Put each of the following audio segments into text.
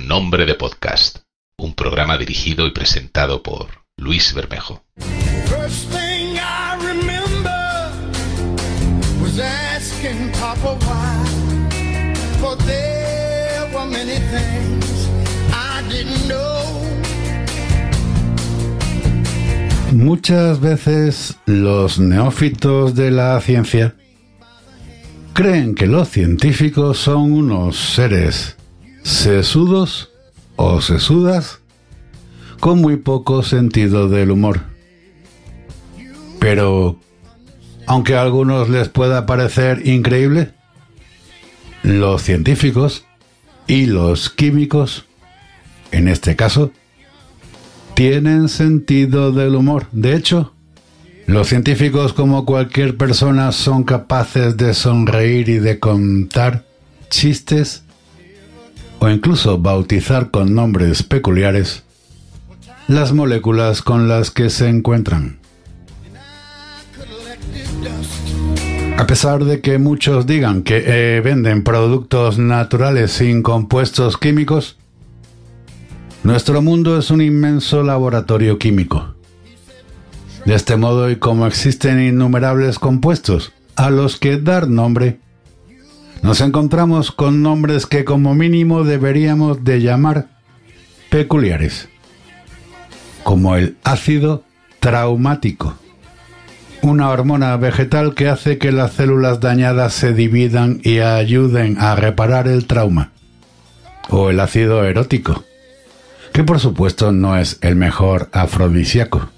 Con nombre de podcast, un programa dirigido y presentado por Luis Bermejo. Muchas veces los neófitos de la ciencia creen que los científicos son unos seres sesudos o sesudas con muy poco sentido del humor. Pero, aunque a algunos les pueda parecer increíble, los científicos y los químicos, en este caso, tienen sentido del humor. De hecho, los científicos, como cualquier persona, son capaces de sonreír y de contar chistes o incluso bautizar con nombres peculiares las moléculas con las que se encuentran. A pesar de que muchos digan que eh, venden productos naturales sin compuestos químicos, nuestro mundo es un inmenso laboratorio químico. De este modo y como existen innumerables compuestos a los que dar nombre, nos encontramos con nombres que como mínimo deberíamos de llamar peculiares, como el ácido traumático, una hormona vegetal que hace que las células dañadas se dividan y ayuden a reparar el trauma, o el ácido erótico, que por supuesto no es el mejor afrodisíaco.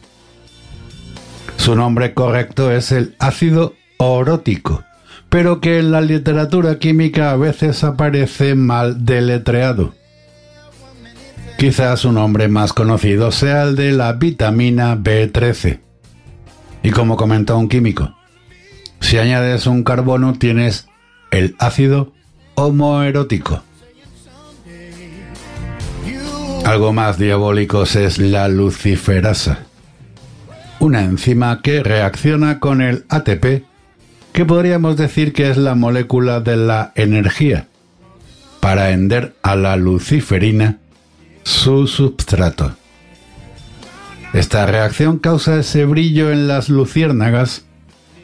Su nombre correcto es el ácido orótico, pero que en la literatura química a veces aparece mal deletreado. Quizás su nombre más conocido sea el de la vitamina B13. Y como comentó un químico, si añades un carbono tienes el ácido homoerótico. Algo más diabólicos es la luciferasa, una enzima que reacciona con el ATP, que podríamos decir que es la molécula de la energía, para ender a la luciferina su substrato. Esta reacción causa ese brillo en las luciérnagas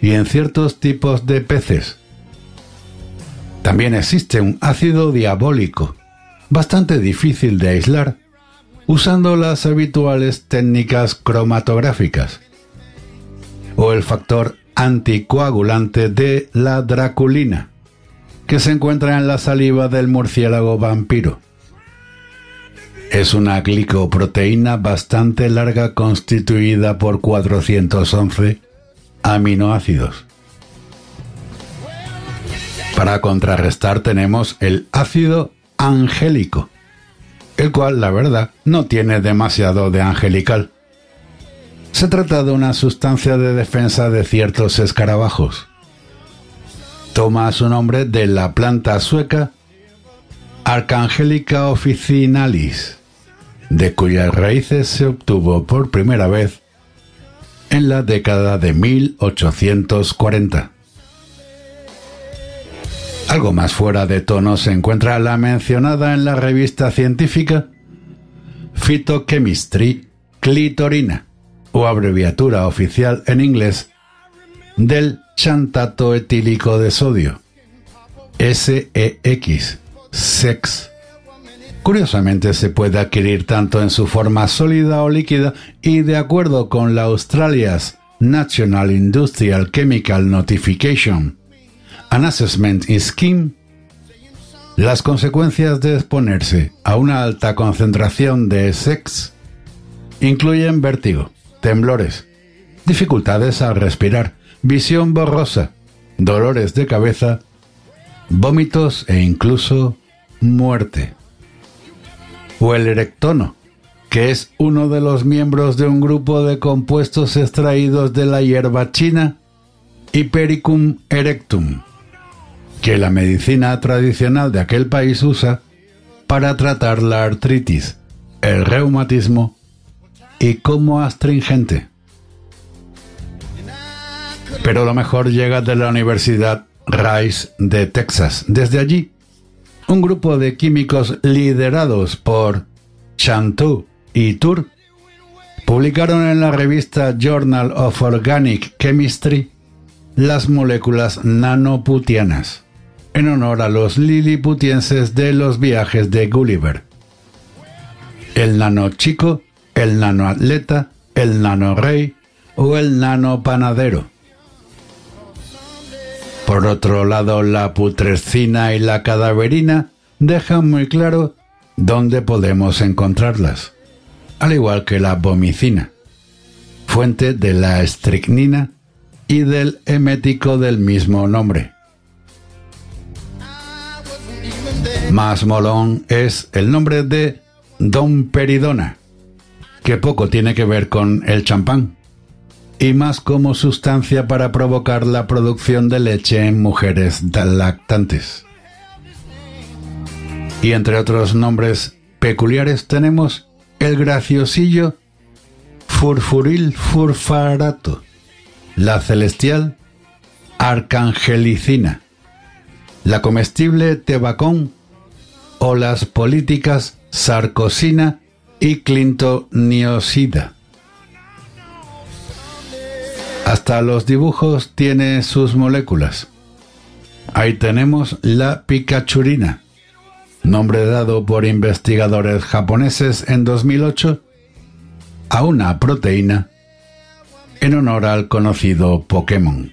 y en ciertos tipos de peces. También existe un ácido diabólico, bastante difícil de aislar, usando las habituales técnicas cromatográficas, o el factor anticoagulante de la draculina, que se encuentra en la saliva del murciélago vampiro. Es una glicoproteína bastante larga constituida por 411 aminoácidos. Para contrarrestar tenemos el ácido angélico, el cual, la verdad, no tiene demasiado de angelical. Se trata de una sustancia de defensa de ciertos escarabajos. Toma su nombre de la planta sueca Arcangelica officinalis, de cuyas raíces se obtuvo por primera vez en la década de 1840. Algo más fuera de tono se encuentra la mencionada en la revista científica Phytochemistry clitorina, o abreviatura oficial en inglés del xantato etílico de sodio, SEX, SEX. Curiosamente se puede adquirir tanto en su forma sólida o líquida y de acuerdo con la Australia's National Industrial Chemical Notification an Assessment Scheme, las consecuencias de exponerse a una alta concentración de SEX incluyen vértigo, temblores, dificultades al respirar, visión borrosa, dolores de cabeza, vómitos e incluso muerte. o el erectono, que es uno de los miembros de un grupo de compuestos extraídos de la hierba china Hypericum erectum, que la medicina tradicional de aquel país usa para tratar la artritis, el reumatismo y como astringente. Pero lo mejor llega de la Universidad Rice de Texas. Desde allí, un grupo de químicos liderados por Chantou y Tour publicaron en la revista Journal of Organic Chemistry las moléculas nanoputianas, en honor a los liliputienses de los viajes de Gulliver. El nano chico, el nano atleta, el nano rey o el nano panadero. Por otro lado, la putrescina y la cadaverina dejan muy claro dónde podemos encontrarlas, al igual que la vomicina, fuente de la estricnina y del emético del mismo nombre. Más molón es el nombre de Don Peridona, que poco tiene que ver con el champán y más como sustancia para provocar la producción de leche en mujeres lactantes. Y entre otros nombres peculiares tenemos el graciosillo furfuril furfarato, la celestial arcangelicina, la comestible tebacón o las políticas sarcosina y clintoniosida. Hasta los dibujos tiene sus moléculas. Ahí tenemos la picachurina, nombre dado por investigadores japoneses en 2008 a una proteína en honor al conocido Pokémon.